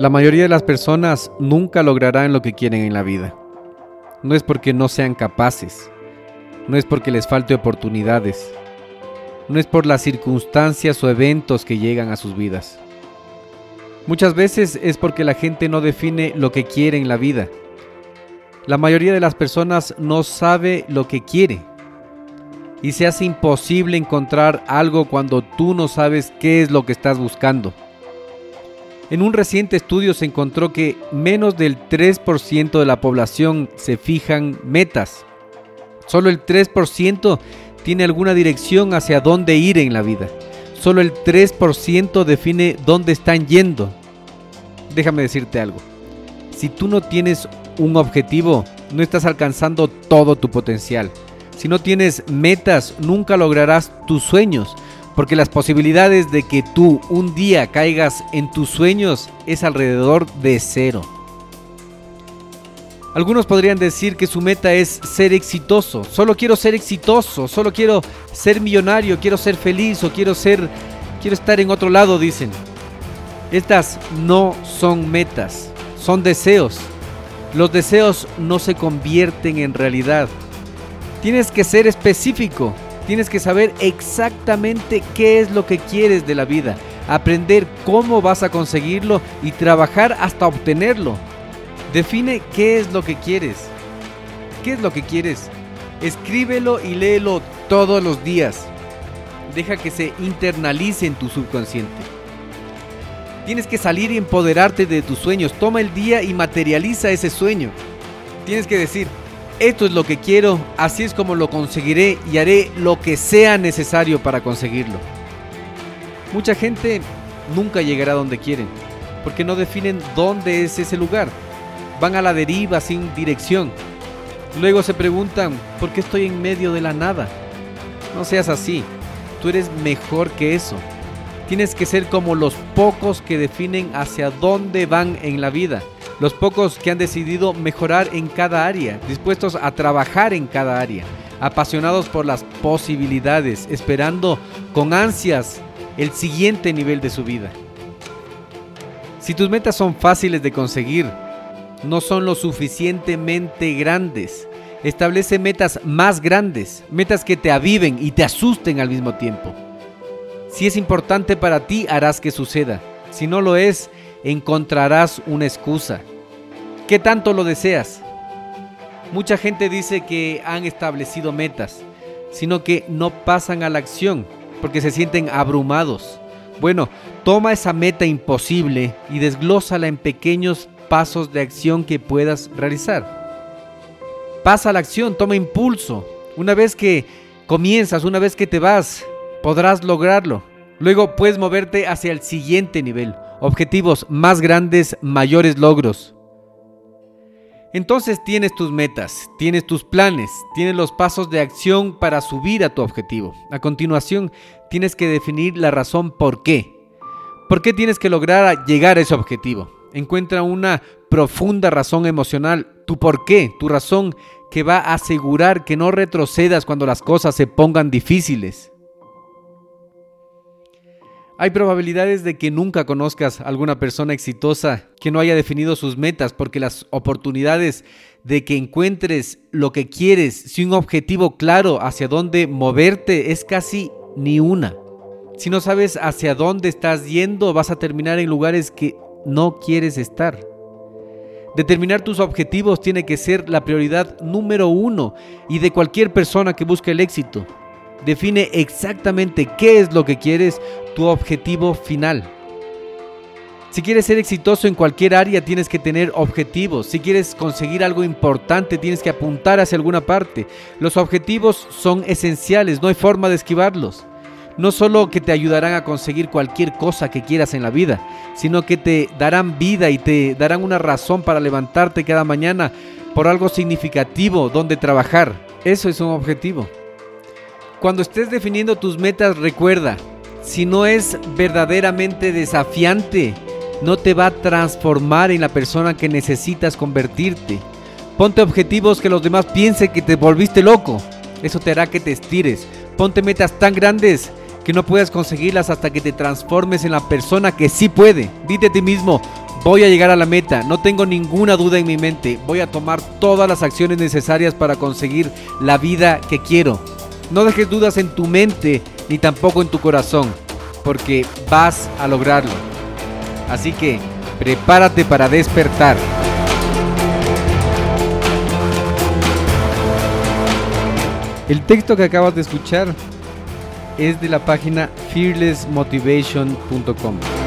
La mayoría de las personas nunca lograrán lo que quieren en la vida. No es porque no sean capaces, no es porque les falte oportunidades, no es por las circunstancias o eventos que llegan a sus vidas. Muchas veces es porque la gente no define lo que quiere en la vida. La mayoría de las personas no sabe lo que quiere y se hace imposible encontrar algo cuando tú no sabes qué es lo que estás buscando. En un reciente estudio se encontró que menos del 3% de la población se fijan metas. Solo el 3% tiene alguna dirección hacia dónde ir en la vida. Solo el 3% define dónde están yendo. Déjame decirte algo. Si tú no tienes un objetivo, no estás alcanzando todo tu potencial. Si no tienes metas, nunca lograrás tus sueños porque las posibilidades de que tú un día caigas en tus sueños es alrededor de cero. Algunos podrían decir que su meta es ser exitoso. Solo quiero ser exitoso, solo quiero ser millonario, quiero ser feliz o quiero ser quiero estar en otro lado, dicen. Estas no son metas, son deseos. Los deseos no se convierten en realidad. Tienes que ser específico. Tienes que saber exactamente qué es lo que quieres de la vida, aprender cómo vas a conseguirlo y trabajar hasta obtenerlo. Define qué es lo que quieres. ¿Qué es lo que quieres? Escríbelo y léelo todos los días. Deja que se internalice en tu subconsciente. Tienes que salir y empoderarte de tus sueños. Toma el día y materializa ese sueño. Tienes que decir, esto es lo que quiero, así es como lo conseguiré y haré lo que sea necesario para conseguirlo. Mucha gente nunca llegará donde quieren, porque no definen dónde es ese lugar. Van a la deriva sin dirección. Luego se preguntan, ¿por qué estoy en medio de la nada? No seas así, tú eres mejor que eso. Tienes que ser como los pocos que definen hacia dónde van en la vida los pocos que han decidido mejorar en cada área, dispuestos a trabajar en cada área, apasionados por las posibilidades, esperando con ansias el siguiente nivel de su vida. Si tus metas son fáciles de conseguir, no son lo suficientemente grandes, establece metas más grandes, metas que te aviven y te asusten al mismo tiempo. Si es importante para ti, harás que suceda. Si no lo es, encontrarás una excusa. ¿Qué tanto lo deseas? Mucha gente dice que han establecido metas, sino que no pasan a la acción porque se sienten abrumados. Bueno, toma esa meta imposible y desglósala en pequeños pasos de acción que puedas realizar. Pasa a la acción, toma impulso. Una vez que comienzas, una vez que te vas, podrás lograrlo. Luego puedes moverte hacia el siguiente nivel objetivos más grandes, mayores logros. Entonces tienes tus metas, tienes tus planes, tienes los pasos de acción para subir a tu objetivo. A continuación, tienes que definir la razón por qué. ¿Por qué tienes que lograr llegar a ese objetivo? Encuentra una profunda razón emocional, tu por qué, tu razón que va a asegurar que no retrocedas cuando las cosas se pongan difíciles. Hay probabilidades de que nunca conozcas a alguna persona exitosa que no haya definido sus metas porque las oportunidades de que encuentres lo que quieres sin un objetivo claro hacia dónde moverte es casi ni una. Si no sabes hacia dónde estás yendo, vas a terminar en lugares que no quieres estar. Determinar tus objetivos tiene que ser la prioridad número uno y de cualquier persona que busque el éxito. Define exactamente qué es lo que quieres, tu objetivo final. Si quieres ser exitoso en cualquier área tienes que tener objetivos. Si quieres conseguir algo importante tienes que apuntar hacia alguna parte. Los objetivos son esenciales, no hay forma de esquivarlos. No solo que te ayudarán a conseguir cualquier cosa que quieras en la vida, sino que te darán vida y te darán una razón para levantarte cada mañana por algo significativo donde trabajar. Eso es un objetivo. Cuando estés definiendo tus metas, recuerda, si no es verdaderamente desafiante, no te va a transformar en la persona que necesitas convertirte. Ponte objetivos que los demás piensen que te volviste loco. Eso te hará que te estires. Ponte metas tan grandes que no puedas conseguirlas hasta que te transformes en la persona que sí puede. Dite a ti mismo, Voy a llegar a la meta, no tengo ninguna duda en mi mente. Voy a tomar todas las acciones necesarias para conseguir la vida que quiero. No dejes dudas en tu mente ni tampoco en tu corazón, porque vas a lograrlo. Así que prepárate para despertar. El texto que acabas de escuchar es de la página fearlessmotivation.com.